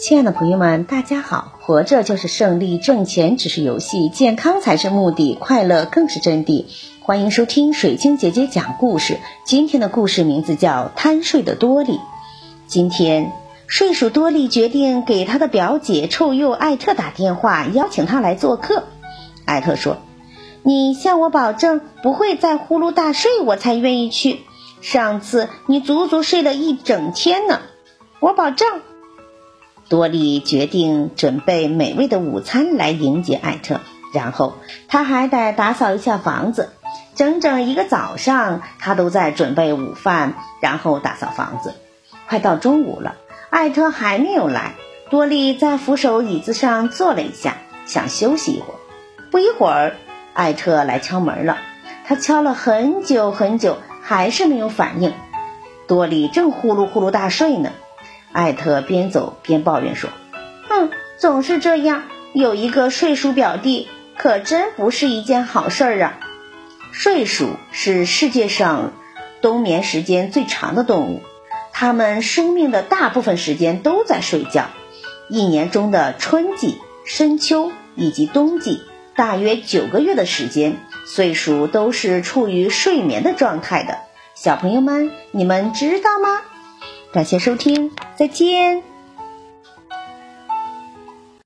亲爱的朋友们，大家好！活着就是胜利，挣钱只是游戏，健康才是目的，快乐更是真谛。欢迎收听水晶姐姐讲故事。今天的故事名字叫《贪睡的多利》。今天，睡鼠多利决定给他的表姐臭鼬艾特打电话，邀请他来做客。艾特说：“你向我保证不会再呼噜大睡，我才愿意去。上次你足足睡了一整天呢，我保证。”多利决定准备美味的午餐来迎接艾特，然后他还得打扫一下房子。整整一个早上，他都在准备午饭，然后打扫房子。快到中午了，艾特还没有来。多利在扶手椅子上坐了一下，想休息一会儿。不一会儿，艾特来敲门了。他敲了很久很久，还是没有反应。多利正呼噜呼噜大睡呢。艾特边走边抱怨说：“哼，总是这样，有一个睡鼠表弟，可真不是一件好事儿啊！睡鼠是世界上冬眠时间最长的动物，它们生命的大部分时间都在睡觉。一年中的春季、深秋以及冬季，大约九个月的时间，睡鼠都是处于睡眠的状态的。小朋友们，你们知道吗？”感谢收听，再见。